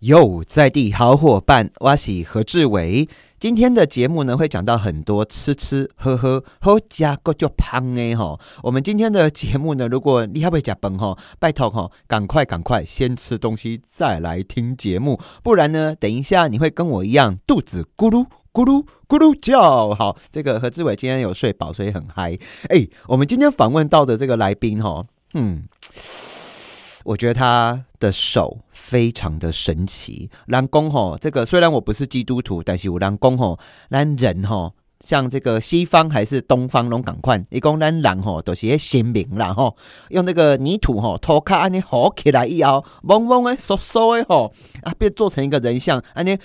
有在地好伙伴，我是何志伟。今天的节目呢，会讲到很多吃吃喝喝，好加个就胖哎哈。我们今天的节目呢，如果你还会加崩哈，拜托哈，赶快赶快先吃东西再来听节目，不然呢，等一下你会跟我一样肚子咕噜咕噜咕噜叫。好，这个何志伟今天有睡饱，所以很嗨。哎，我们今天访问到的这个来宾哈，嗯。我觉得他的手非常的神奇。蓝公吼，这个虽然我不是基督徒，但是我蓝公吼，蓝人吼，像这个西方还是东方拢赶快，一共咱人吼都是些先明啦吼，用那个泥土吼拖卡安尼好起来以后，嗡嗡的嗖嗖的吼，啊，变做成一个人像安尼。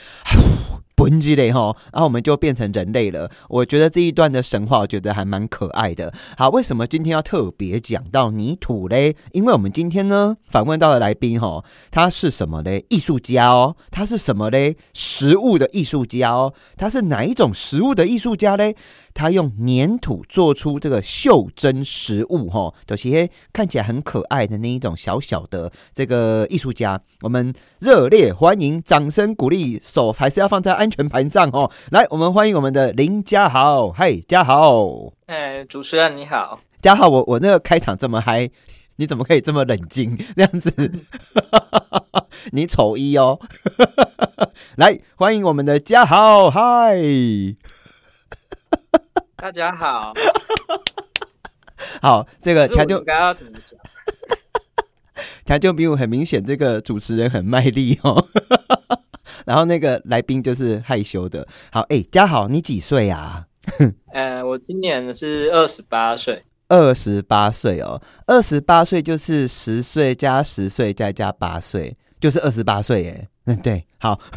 文积累哈，然后我们就变成人类了。我觉得这一段的神话，我觉得还蛮可爱的。好，为什么今天要特别讲到泥土嘞？因为我们今天呢访问到的来宾哈，他是什么嘞？艺术家哦，他是什么嘞？食物的艺术家哦，他是哪一种食物的艺术家嘞？他用粘土做出这个袖珍食物，哈，有些看起来很可爱的那一种小小的这个艺术家，我们热烈欢迎，掌声鼓励，手还是要放在安全盘上哦。来，我们欢迎我们的林家豪，嗨，家豪，哎，主持人你好，家豪，我我那个开场这么嗨，你怎么可以这么冷静 这样子？你丑一哦，来，欢迎我们的家豪，嗨。大家好，好，这个他就该要怎么讲？他就比我很明显，这个主持人很卖力哦，然后那个来宾就是害羞的。好，哎，嘉豪，你几岁啊？呃，我今年是二十八岁，二十八岁哦，二十八岁就是十岁加十岁再加八岁，就是二十八岁耶。嗯，对，好。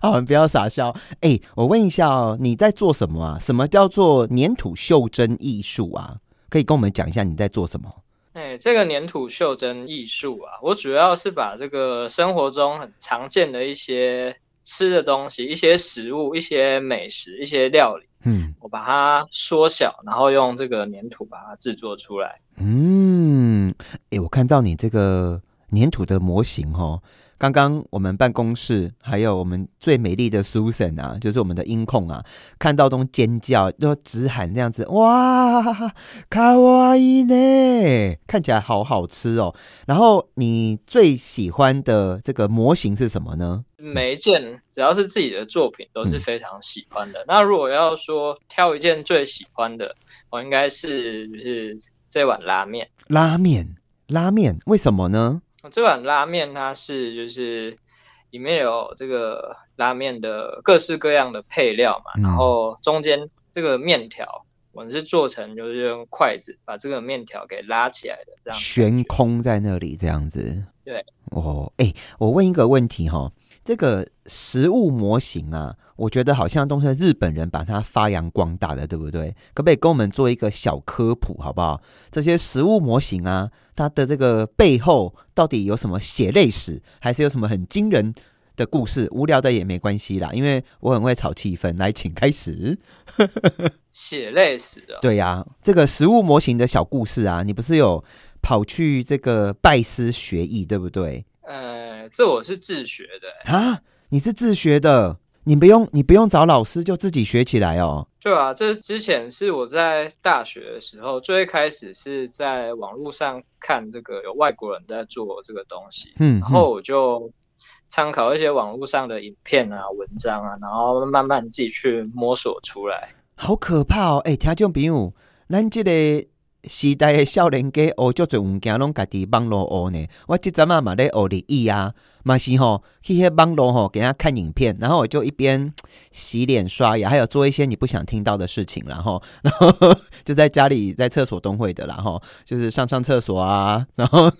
好，不要傻笑。哎，我问一下哦，你在做什么啊？什么叫做粘土袖珍艺术啊？可以跟我们讲一下你在做什么？哎，这个粘土袖珍艺术啊，我主要是把这个生活中很常见的一些吃的东西、一些食物、一些美食、一些料理，嗯，我把它缩小，然后用这个粘土把它制作出来。嗯，哎，我看到你这个粘土的模型哦。刚刚我们办公室还有我们最美丽的 Susan 啊，就是我们的音控啊，看到都尖叫，都直喊这样子，哇，卡哇伊呢，看起来好好吃哦。然后你最喜欢的这个模型是什么呢？每一件只要是自己的作品都是非常喜欢的。那如果要说挑一件最喜欢的，我应该是就是这碗拉面。拉面，拉面，为什么呢？这碗拉面它是就是里面有这个拉面的各式各样的配料嘛，然后中间这个面条我们是做成就是用筷子把这个面条给拉起来的，这样悬空在那里这样子。对，哦，哎，我问一个问题哈。这个食物模型啊，我觉得好像都是日本人把它发扬光大的，对不对？可不可以跟我们做一个小科普，好不好？这些食物模型啊，它的这个背后到底有什么血泪史，还是有什么很惊人的故事？无聊的也没关系啦，因为我很会炒气氛。来，请开始。血泪史的，对呀，这个食物模型的小故事啊，你不是有跑去这个拜师学艺，对不对？呃，这我是自学的啊！你是自学的，你不用你不用找老师就自己学起来哦。对啊，这之前是我在大学的时候，最开始是在网络上看这个有外国人在做这个东西，嗯，然后我就参考一些网络上的影片啊、文章啊，然后慢慢自己去摸索出来。好可怕哦！哎，听众朋友，咱这个。时代的少年家学足侪物件拢家己网络学呢。我即阵啊嘛咧学日语啊，嘛是吼去迄网络吼给他看影片，然后我就一边洗脸刷牙，还有做一些你不想听到的事情，然 后然后就在家里在厕所都会的，然后就是上上厕所啊，然后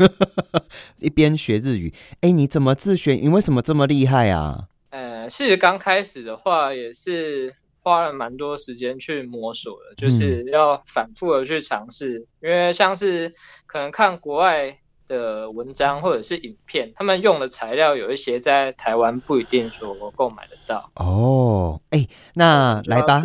一边学日语。哎，你怎么自学？你为什么这么厉害啊？呃，其实刚开始的话也是。花了蛮多时间去摸索的，就是要反复的去尝试，因为像是可能看国外的文章或者是影片，他们用的材料有一些在台湾不一定说购买得到。哦，哎，那来吧，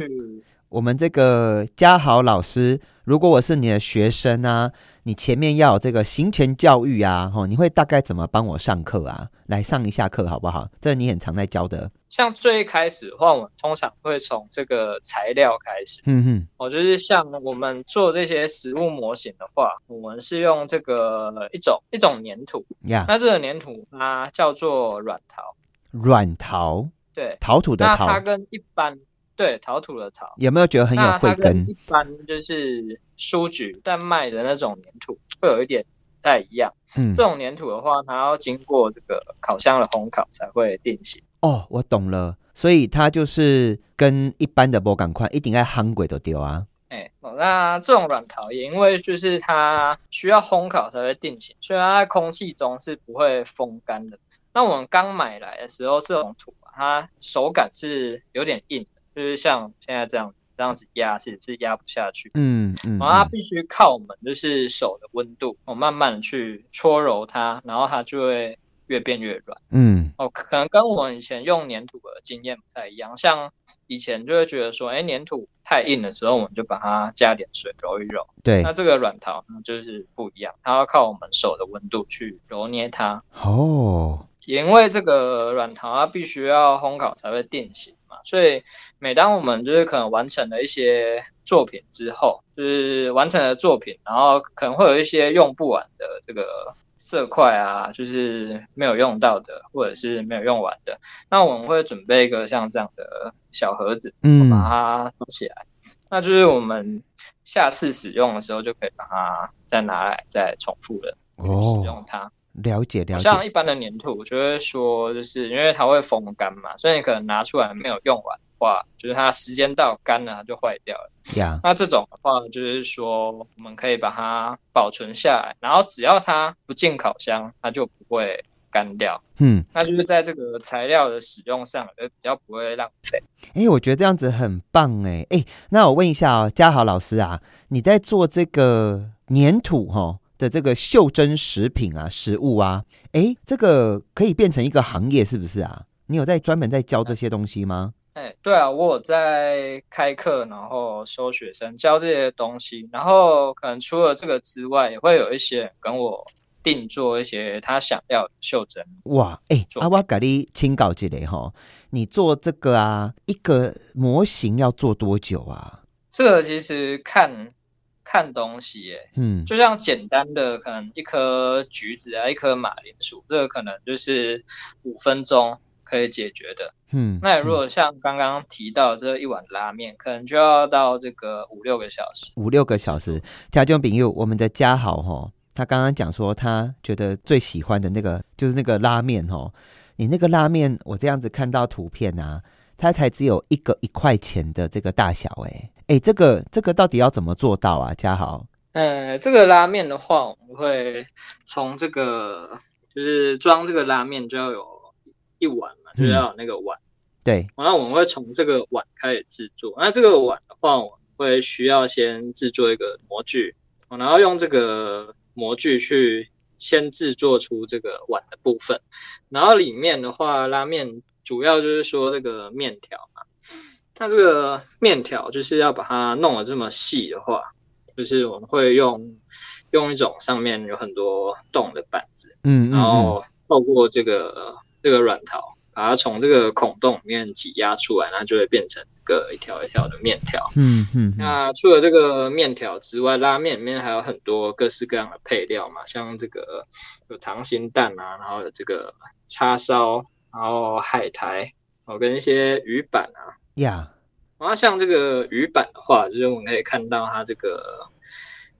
我们这个嘉豪老师，如果我是你的学生啊，你前面要有这个行前教育啊，吼，你会大概怎么帮我上课啊？来上一下课好不好？这你很常在教的。像最一开始的话，我们通常会从这个材料开始。嗯哼，哦，就是像我们做这些实物模型的话，我们是用这个一种一种粘土。呀，那这个粘土它叫做软陶。软陶，对，陶土的那陶，它跟一般对陶土的陶，有没有觉得很有慧根一？般就是书局在卖的那种粘土会有一点不太一样。嗯这，种粘土的话，它要经过这个烤箱的烘烤才会定型。哦，我懂了，所以它就是跟一般的波感快，一定要夯鬼都丢啊。哎、哦，那这种软陶也因为就是它需要烘烤才会定型，所以它在空气中是不会风干的。那我们刚买来的时候，这种土啊，它手感是有点硬的，就是像现在这样这样子压是是压不下去。嗯嗯，然后它嗯必须靠我们就是手的温度，我慢慢的去搓揉它，然后它就会越变越软。嗯哦，可能跟我们以前用粘土的经验不太一样，像以前就会觉得说，哎，粘土太硬的时候，我们就把它加点水揉一揉。对那，这个软陶呢，就是不一样，它要靠我们手的温度去揉捏它。哦，也因为这个软陶它必须要烘烤才会定型嘛，所以每当我们就是可能完成了一些作品之后，就是完成了作品，然后可能会有一些用不完的这个色块啊，就是没有用到的，或者是没有用完的，那我们会准备一个像这样的小盒子，嗯把它收起来。那就是我们下次使用的时候，就可以把它再拿来再重复的去使用哦，它。了解了解，像一般的粘土，我就会说，就是因为它会风干嘛，所以你可能拿出来没有用完的话，就是它时间到干了，它就坏掉了。呀，那这种的话，就是说我们可以把它保存下来，然后只要它不进烤箱，它就不会干掉。嗯，那就是在这个材料的使用上，也比较不会浪费。哎、我觉得这样子很棒哎哎，那我问一下哦，嘉豪老师啊，你在做这个粘土哈、的这个袖珍食品啊、食物啊，哎，这个可以变成一个行业是不是啊？你有在专门在教这些东西吗？哎，对啊，我有在开课，然后收学生教这些东西，然后可能除了这个之外，也会有一些跟我定做一些他想要的袖珍。哇，哎、做啊，我给你请教一下哈，你做这个啊，一个模型要做多久啊？这个其实看看东西耶，嗯，就像简单的可能一颗橘子啊，一颗马铃薯，这个可能就是五分钟可以解决的。嗯，那如果像刚刚提到这一碗拉面，可能就要到这个五六个小时。五六个小时。条件饼友，我们的嘉豪哈，他刚刚讲说他觉得最喜欢的那个就是那个拉面哈。你那个拉面，我这样子看到图片啊，它才只有一个一块钱的这个大小、哎哎，这个这个到底要怎么做到啊？嘉豪，呃，这个拉面的话，我们会从这个就是装这个拉面就要有一碗嘛，就要有那个碗。对，然后我们会从这个碗开始制作。那这个碗的话，我们会需要先制作一个模具，然后用这个模具去先制作出这个碗的部分。然后里面的话，拉面主要就是说这个面条嘛。那这个面条就是要把它弄得这么细的话，就是我们会用用一种上面有很多洞的板子，嗯嗯然后透过这个这个软陶，把它从这个孔洞里面挤压出来，那就会变成一个一条一条的面条。嗯嗯嗯，那除了这个面条之外，拉面里面还有很多各式各样的配料嘛，像这个有溏心蛋啊，然后有这个叉烧，然后海苔，哦，跟一些鱼板啊。呀，然后像这个鱼板的话，就是我们可以看到它这个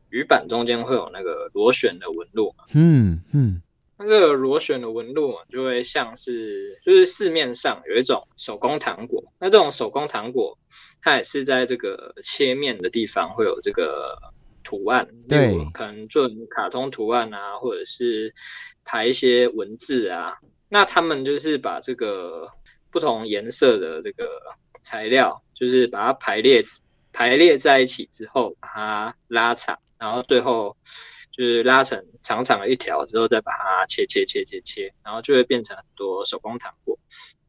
鱼板中间会有那个螺旋的纹路嘛。嗯嗯那个螺旋的纹路啊，就会像是就是市面上有一种手工糖果，那这种手工糖果，它也是在这个切面的地方会有这个图案，对可能做卡通图案啊，或者是排一些文字啊。那他们就是把这个不同颜色的这个材料，就是把它排列排列在一起之后，把它拉长，然后最后就是拉成长长的一条之后，再把它切切切切切，然后就会变成很多手工糖果。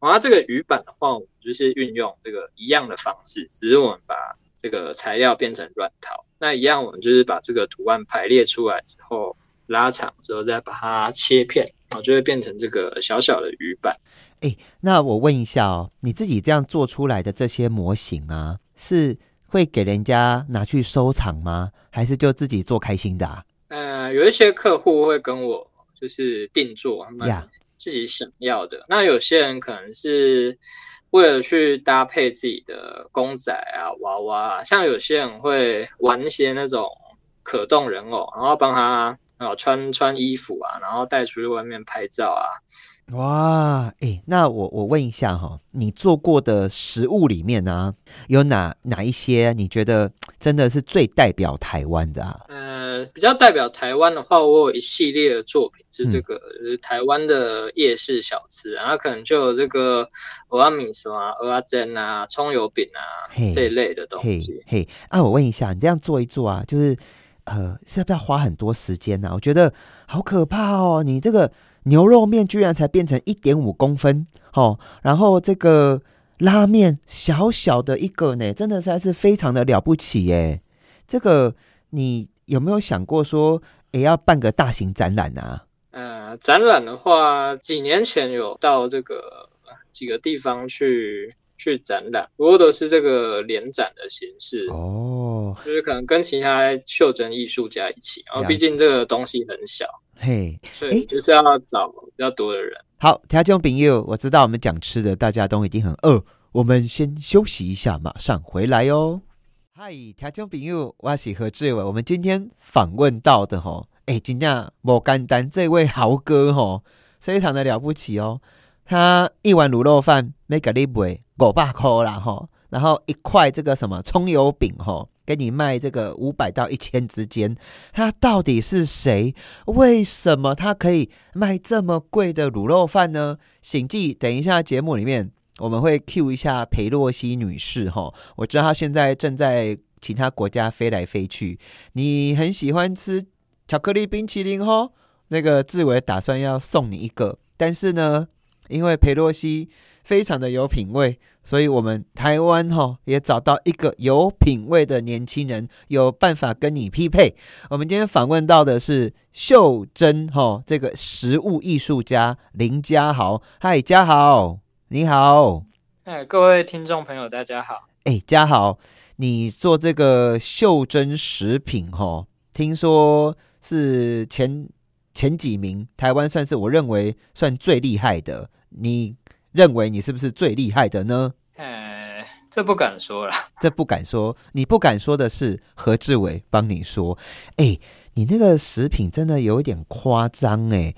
然后这个鱼板的话，我们就是运用这个一样的方式，只是我们把这个材料变成软陶。那一样，我们就是把这个图案排列出来之后，拉长之后再把它切片，然后就会变成这个小小的鱼板。哎，那我问一下哦，你自己这样做出来的这些模型啊，是会给人家拿去收藏吗？还是就自己做开心的啊？呃，有一些客户会跟我就是定做他们自己想要的。那有些人可能是为了去搭配自己的公仔啊、娃娃啊，像有些人会玩一些那种可动人偶，然后帮他啊穿穿衣服啊，然后带出去外面拍照啊。哇，哎，那我我问一下哈，你做过的食物里面呢，有哪哪一些你觉得真的是最代表台湾的啊？呃，比较代表台湾的话，我有一系列的作品是这个台湾的夜市小吃，然后可能就有这个蚵仔米什么蚵仔煎啊、葱油饼啊这一类的东西。嘿，啊，我问一下，你这样做一做啊，就是呃，是要不要花很多时间呢？我觉得好可怕哦，你这个。牛肉面居然才变成一点五公分，哦，然后这个拉面小小的一个呢，真的实在是非常的了不起耶！这个你有没有想过说，也要办个大型展览啊？呃，展览的话，几年前有到这个几个地方去去展览，不过都是这个联展的形式哦，就是可能跟其他袖珍艺术家一起，然后毕竟这个东西很小。嘿，所以就是要找比较多的人。好，听众朋友，我知道我们讲吃的，大家都一定很饿。我们先休息一下，马上回来哦。嗨，听众朋友，我是何志伟。我们今天访问到的吼，哎，今天莫干丹这位豪哥吼，非常的了不起哦。他一碗卤肉饭每个礼拜五百块啦吼，然后一块这个什么葱油饼吼。给你卖这个五百到一千之间，他到底是谁？为什么他可以卖这么贵的卤肉饭呢？醒记，等一下节目里面我们会 Q 一下裴洛西女士哈，我知道她现在正在其他国家飞来飞去。你很喜欢吃巧克力冰淇淋哈？那个志伟打算要送你一个，但是呢，因为裴洛西非常的有品味。所以，我们台湾哈也找到一个有品味的年轻人，有办法跟你匹配。我们今天访问到的是秀珍哈，这个食物艺术家林家豪。嗨，家豪，你好。哎，各位听众朋友，大家好。哎，家豪，你做这个秀珍食品哈，听说是前前几名，台湾算是我认为算最厉害的。你认为你是不是最厉害的呢？呃，这不敢说了，这不敢说。你不敢说的是何志伟帮你说。哎，你那个食品真的有一点夸张哎。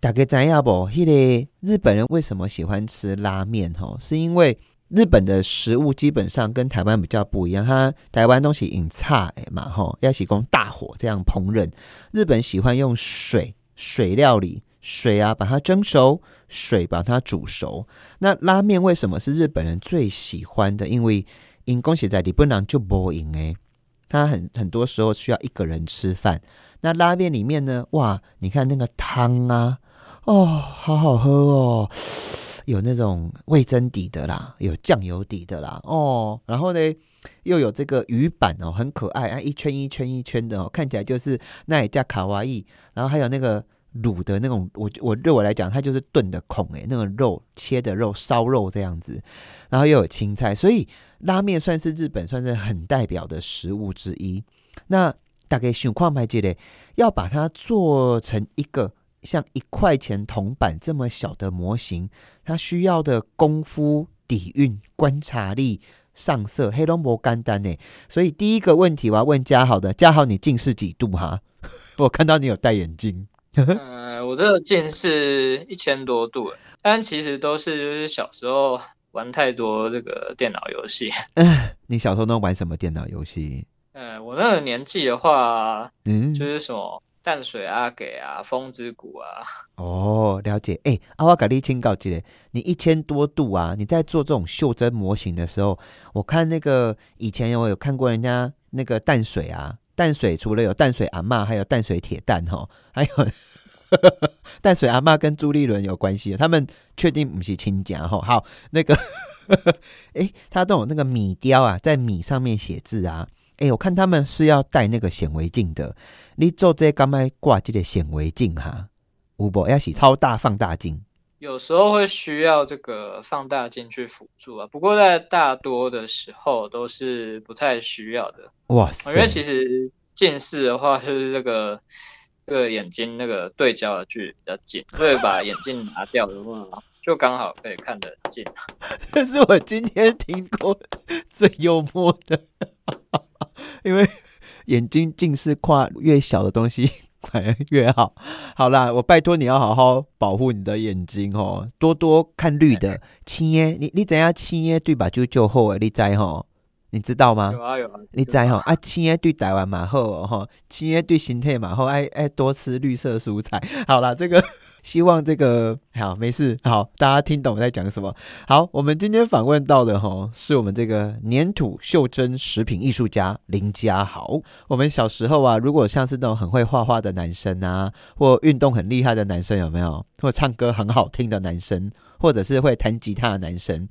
大概怎样不？迄个日本人为什么喜欢吃拉面？哈，是因为日本的食物基本上跟台湾比较不一样。它台湾东西引差哎嘛，哈，要提供大火这样烹饪。日本喜欢用水水料理。水啊，把它蒸熟；水把它煮熟。那拉面为什么是日本人最喜欢的？因为因恭喜在里本郎就不赢诶，他很很多时候需要一个人吃饭。那拉面里面呢，哇，你看那个汤啊，哦，好好喝哦，有那种味增底的啦，有酱油底的啦，哦，然后呢又有这个鱼板哦，很可爱啊，一圈一圈一圈的哦，看起来就是那也叫卡哇伊。然后还有那个。卤的那种，我我对我来讲，它就是炖的孔诶，那个肉切的肉烧肉这样子，然后又有青菜，所以拉面算是日本算是很代表的食物之一。那大概想况牌记得要把它做成一个像一块钱铜板这么小的模型，它需要的功夫、底蕴、观察力、上色黑龙膜干单呢。所以第一个问题我要问嘉豪的，嘉豪你近视几度哈？我看到你有戴眼镜。呃，我这个近视一千多度，但其实都是就是小时候玩太多这个电脑游戏。你小时候都玩什么电脑游戏？呃，我那个年纪的话，嗯，就是什么淡水阿给啊、风之谷啊。哦，了解。哎，阿瓦卡利清告记得，你一千多度啊，你在做这种袖珍模型的时候，我看那个以前我有看过人家那个淡水啊。淡水除了有淡水阿妈，还有淡水铁蛋哈，还有 淡水阿妈跟朱立伦有关系，他们确定不是亲家哈。好，那个，哎，他都有那个米雕啊，在米上面写字啊。哎，我看他们是要戴那个显微镜的。你做这干嘛挂这个显微镜哈？五博要洗超大放大镜。有时候会需要这个放大镜去辅助啊，不过在大多的时候都是不太需要的。哇塞，因为其实近视的话，就是这个这个眼睛那个对焦的距离比较近，所以把眼镜拿掉的话，就刚好可以看得近。这是我今天听过最幽默的，因为眼睛近视跨越小的东西。反而越好，好啦，我拜托你要好好保护你的眼睛哦，多多看绿的。青耶，你你怎样青耶对吧？就就后诶，你在吼？你知道吗？有啊有啊，你知吼？啊，青叶对台湾嘛好哦吼，青叶对心态嘛好，爱爱多吃绿色蔬菜。好啦，这个。希望这个好没事好，大家听懂我在讲什么。好，我们今天访问到的哈，是我们这个粘土袖珍食品艺术家林家豪。我们小时候啊，如果像是那种很会画画的男生啊，或运动很厉害的男生，有没有？或唱歌很好听的男生，或者是会弹吉他的男生。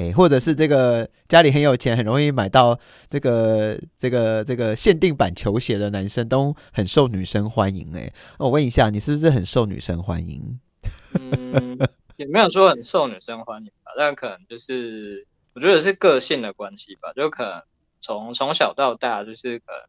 哎，或者是这个家里很有钱，很容易买到这个这个这个限定版球鞋的男生，都很受女生欢迎。哎，我问一下，你是不是很受女生欢迎？嗯，也没有说很受女生欢迎吧，但可能就是我觉得是个性的关系吧，就可能从从小到大就是可能。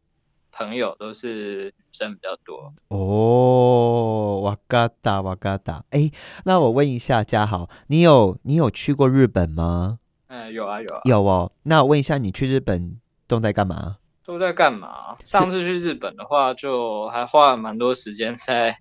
朋友都是女生比较多哦，哇嘎达哇嘎达，哎，那我问一下嘉豪，你有你有去过日本吗？嗯，有啊有啊有哦。那我问一下，你去日本都在干嘛？都在干嘛？上次去日本的话，就还花了蛮多时间在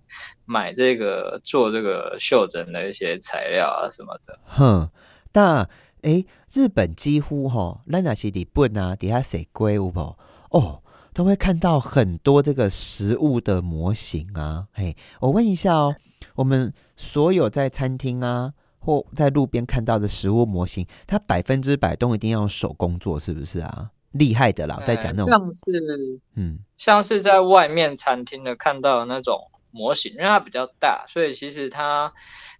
买这个做这个袖珍的一些材料啊什么的。哼，那哎，日本几乎哈，那那些日本啊，底下谁贵有不？哦。都会看到很多这个食物的模型啊，嘿，我问一下哦，我们所有在餐厅啊或在路边看到的食物模型，它百分之百都一定要手工做，是不是啊？厉害的啦，在讲那种像是嗯，像是在外面餐厅的看到的那种模型，因为它比较大，所以其实它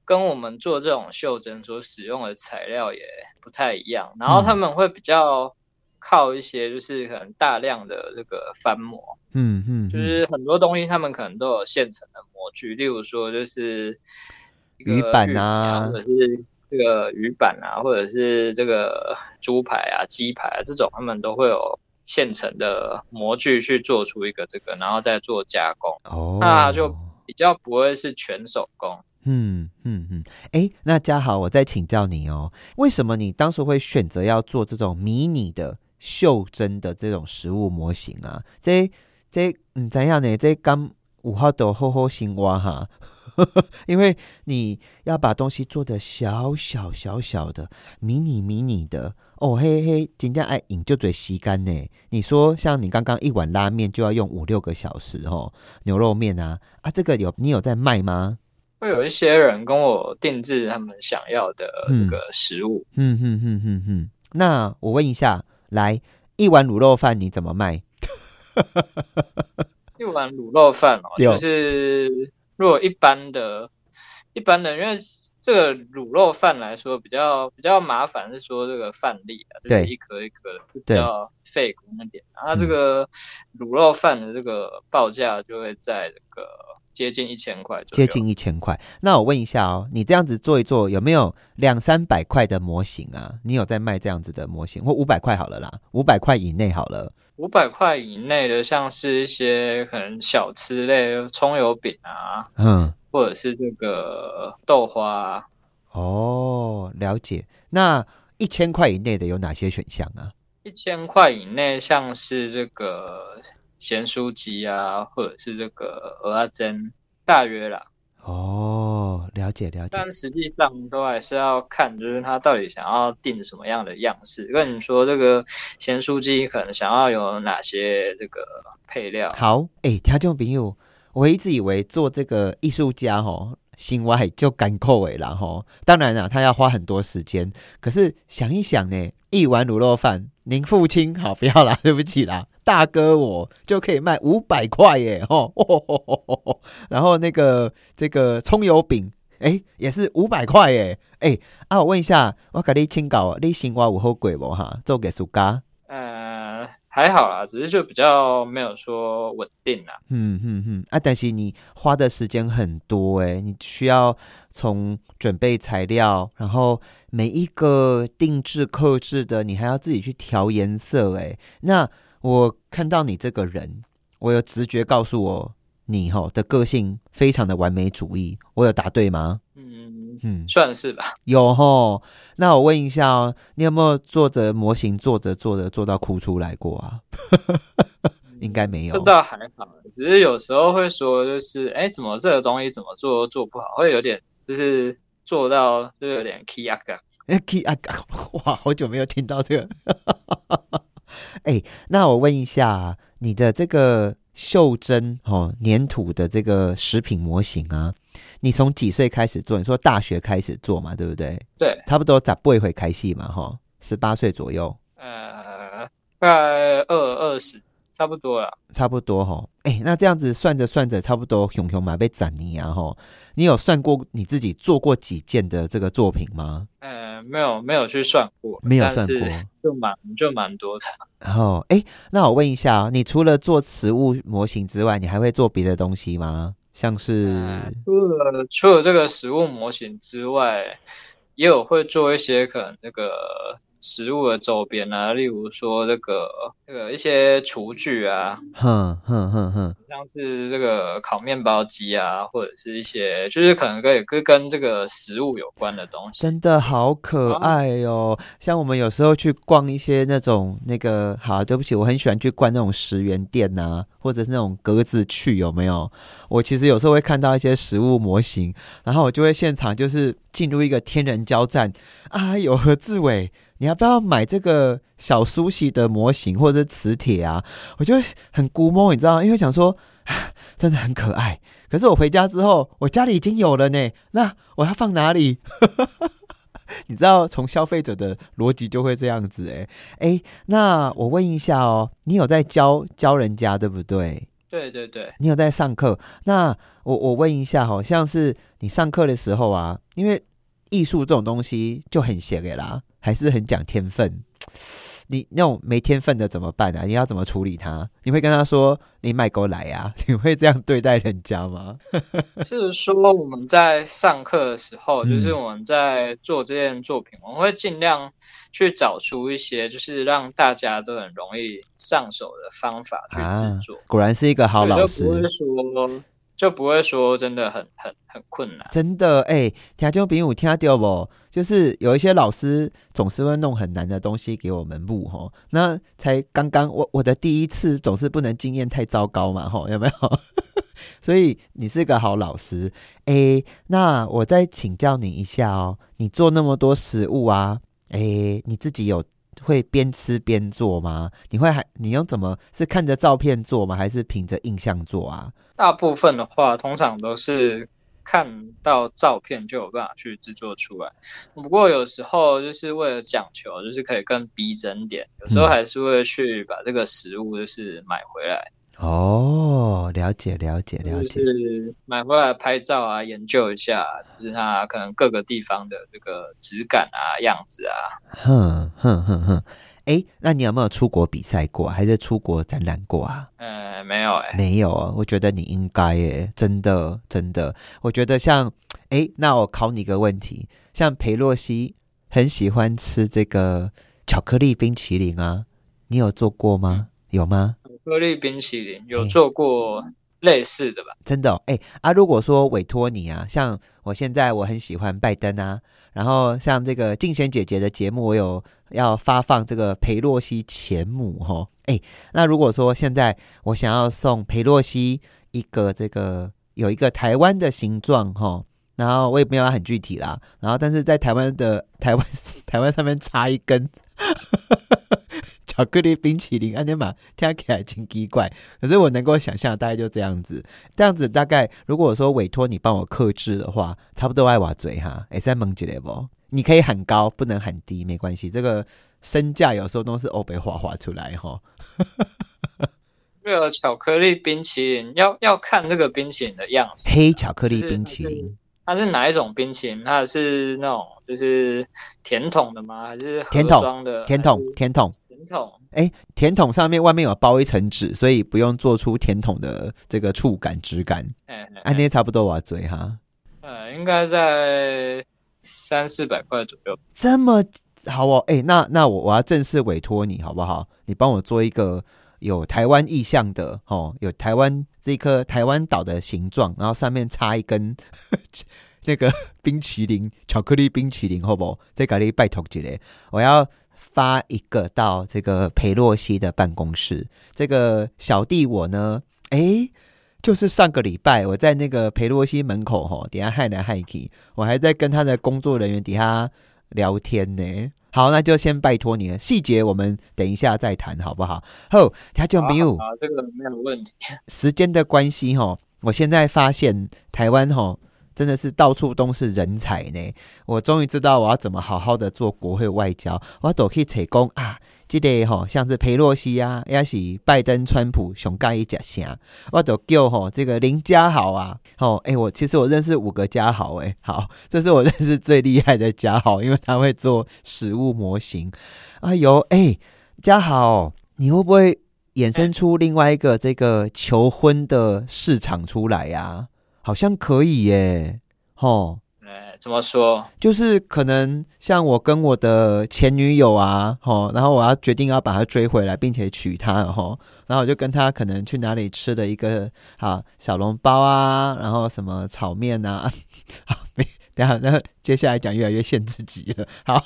跟我们做这种袖珍所使用的材料也不太一样，然后他们会比较。靠一些就是可能大量的这个翻模，嗯嗯，就是很多东西他们可能都有现成的模具，例如说就是鱼板啊，或者是这个鱼板啊，或者是这个猪排啊、鸡排啊这种，他们都会有现成的模具去做出一个这个，然后再做加工，哦，那就比较不会是全手工。嗯嗯嗯，哎，那嘉豪，我再请教你哦，为什么你当时会选择要做这种迷你的？袖珍的这种食物模型啊，这这嗯怎样呢？这刚五号的好好心蛙哈，因为你要把东西做的小小小小的、迷你迷你的哦，嘿嘿，人家爱饮就嘴吸干呢。你说像你刚刚一碗拉面就要用五六个小时哦，牛肉面啊啊，这个有你有在卖吗？会有一些人跟我定制他们想要的那个食物。嗯嗯嗯嗯嗯，那我问一下。来一碗卤肉饭你怎么卖？一碗卤肉饭哦，就是如果一般的、一般的，因为这个卤肉饭来说比较比较麻烦，是说这个饭粒啊，就是一颗一颗的，比较费工一点。然后这个卤肉饭的这个报价就会在这个。接近一千块，接近一千块。那我问一下哦，你这样子做一做，有没有两三百块的模型啊？你有在卖这样子的模型，或五百块好了啦，五百块以内好了。五百块以内的，像是一些可能小吃类，葱油饼啊，嗯，或者是这个豆花。哦，了解。那一千块以内的有哪些选项啊？一千块以内，像是这个。咸酥鸡啊，或者是这个鹅阿珍，大约啦。哦，了解了解。但实际上都还是要看，就是他到底想要定什么样的样式。跟你说，这个咸酥鸡可能想要有哪些这个配料？好，哎，听众朋友，我一直以为做这个艺术家吼，心外就干扣尾了哈。当然了，他要花很多时间。可是想一想呢，一碗卤肉饭，您父亲好不要啦，对不起啦，大哥我就可以卖五百块耶 吼。然后那个这个葱油饼，哎，也是五百块耶。哎啊，我问一下，我给你请教，你心外有好贵不哈？做给暑假？呃，还好啦，只是就比较没有说稳定啦。嗯嗯嗯，啊，但是你花的时间很多哎，你需要从准备材料，然后每一个定制、刻制的，你还要自己去调颜色哎。那我看到你这个人，我有直觉告诉我，你哈的个性非常的完美主义，我有答对吗？嗯，算是吧。有吼，那我问一下哦，你有没有做着模型，做着做着做到哭出来过啊？应该没有。这倒还好，只是有时候会说，就是哎，怎么这个东西怎么做都做不好，会有点就是做到就有点 key 啊个。哎，key 啊个，哇，好久没有听到这个。哎，那我问一下，你的这个袖珍哦粘土的这个食品模型啊？你从几岁开始做？你说大学开始做嘛，对不对？对，差不多咋不会会开戏嘛，哈，十八岁左右。呃，大概二二十，差不多了。差不多哈，哎，那这样子算着算着，差不多熊熊马被斩泥啊，哈。你有算过你自己做过几件的这个作品吗？呃，没有，没有去算过，没有算过，就蛮就蛮多的。然后，哎，那我问一下，你除了做实物模型之外，你还会做别的东西吗？像是除了除了这个实物模型之外，也有会做一些可能那个。食物的周边啊，例如说这个这个一些厨具啊，哼哼哼哼，像是这个烤面包机啊，或者是一些就是可能跟跟跟这个食物有关的东西，真的好可爱哦。像我们有时候去逛一些那种那个，好，对不起，我很喜欢去逛那种十元店呐，或者是那种格子去有没有？我其实有时候会看到一些食物模型，然后我就会现场就是进入一个天人交战啊，有何志伟。你要不要买这个小苏西的模型或者是磁铁啊？我就很估摸，你知道因为想说 真的很可爱。可是我回家之后，我家里已经有了呢。那我要放哪里？你知道，从消费者的逻辑就会这样子。哎哎，那我问一下哦，你有在教教人家对不对？对对对，你有在上课。那我我问一下，好像是你上课的时候啊，因为艺术这种东西就很闲给啦。还是很讲天分，你那种没天分的怎么办啊？你要怎么处理他？你会跟他说你卖狗来呀？你会这样对待人家吗？就是说我们在上课的时候，就是我们在做这件作品，我们会尽量去找出一些就是让大家都很容易上手的方法去制作。果然是一个好老师。就不会说真的很很很困难，真的哎，听众朋友听到不？就是有一些老师总是会弄很难的东西给我们录吼，那才刚刚我我的第一次总是不能经验太糟糕嘛吼，有没有？所以你是个好老师哎，那我再请教你一下哦，你做那么多食物啊，哎，你自己有会边吃边做吗？你会还你用怎么是看着照片做吗？还是凭着印象做啊？大部分的话，通常都是看到照片就有办法去制作出来。不过有时候就是为了讲求，就是可以更逼真点，有时候还是会去把这个食物就是买回来。哦，了解了解了解，就是买回来拍照啊，研究一下，就是它可能各个地方的这个质感啊、样子啊。哼哼哼哼。哎，那你有没有出国比赛过，还是出国展览过啊？呃，没有哎，没有啊。我觉得你应该哎，真的真的。我觉得像哎，那我考你一个问题，像裴洛西很喜欢吃这个巧克力冰淇淋啊，你有做过吗？有吗？巧克力冰淇淋有做过类似的吧？真的哎啊，如果说委托你啊，像我现在我很喜欢拜登啊，然后像这个静贤姐姐的节目，我有。要发放这个裴洛西前母哈，哎，那如果说现在我想要送裴洛西一个这个有一个台湾的形状哈，然后我也没有很具体啦，然后但是在台湾的台湾台湾上面插一根巧克力冰淇淋，安尼嘛听起来挺奇怪，可是我能够想象，大概就这样子。这样子大概，如果我说委托你帮我克制的话，差不多爱瓦嘴哈，也在蒙起来不？你可以喊高，不能喊低，没关系。这个身价有时候都是欧北画画出来哈。这个巧克力冰淇淋要要看这个冰淇淋的样子，黑巧克力冰淇淋，它是哪一种冰淇淋？它是那种就是甜筒的吗？还是甜筒的？甜筒，甜筒，甜筒。哎，甜筒上面外面有包一层纸，所以不用做出甜筒的这个触感质感。哎，那些差不多我嘴哈。呃，应该在三四百块左右。这么好哦，哎，那那我我要正式委托你好不好？你帮我做一个。有台湾意象的哦，有台湾这颗台湾岛的形状，然后上面插一根 那个冰淇淋，巧克力冰淇淋，好不？再给你拜托一下，我要发一个到这个裴洛西的办公室。这个小弟我呢，哎，就是上个礼拜我在那个裴洛西门口哈，底下害来害去，我还在跟他的工作人员底下聊天呢。好，那就先拜托你了。细节我们等一下再谈，好不好？后，他就没有啊，这个没有问题。时间的关系哈，我现在发现台湾哈真的是到处都是人才呢。我终于知道我要怎么好好的做国会外交，我都可以成功啊。这个吼，像是佩洛西啊，也是拜登、川普熊盖一家声，我都叫吼这个林家豪啊，吼哎，我其实我认识五个家豪哎，好，这是我认识最厉害的家豪，因为他会做实物模型。哎呦哎，家豪，你会不会衍生出另外一个这个求婚的市场出来呀？好像可以耶，吼。怎么说？就是可能像我跟我的前女友啊，吼，然后我要决定要把她追回来，并且娶她，吼，然后我就跟她可能去哪里吃的一个啊小笼包啊，然后什么炒面啊，好，等下，那接下来讲越来越限制级了。好，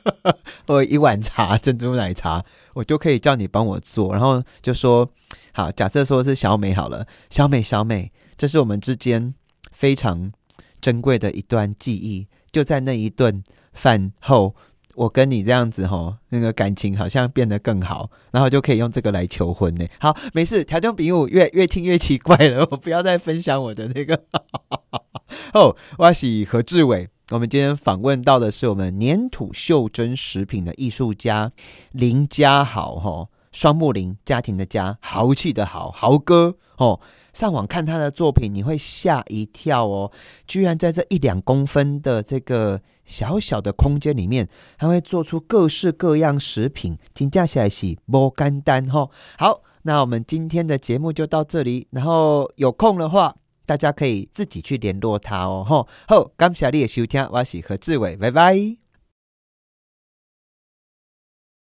我一碗茶珍珠奶茶，我就可以叫你帮我做，然后就说好，假设说是小美好了，小美，小美，这是我们之间非常。珍贵的一段记忆，就在那一顿饭后，我跟你这样子吼，那个感情好像变得更好，然后就可以用这个来求婚呢。好，没事，条件比我越越听越奇怪了，我不要再分享我的那个。哦，我是何志伟，我们今天访问到的是我们粘土袖珍食品的艺术家林家豪，哈，双木林家庭的家，豪气的豪豪哥，哦。上网看他的作品，你会吓一跳哦！居然在这一两公分的这个小小的空间里面，他会做出各式各样食品，评价起来是不干单哈。好，那我们今天的节目就到这里，然后有空的话，大家可以自己去联络他哦。吼，好，感谢你的收听，我是何志伟，拜拜。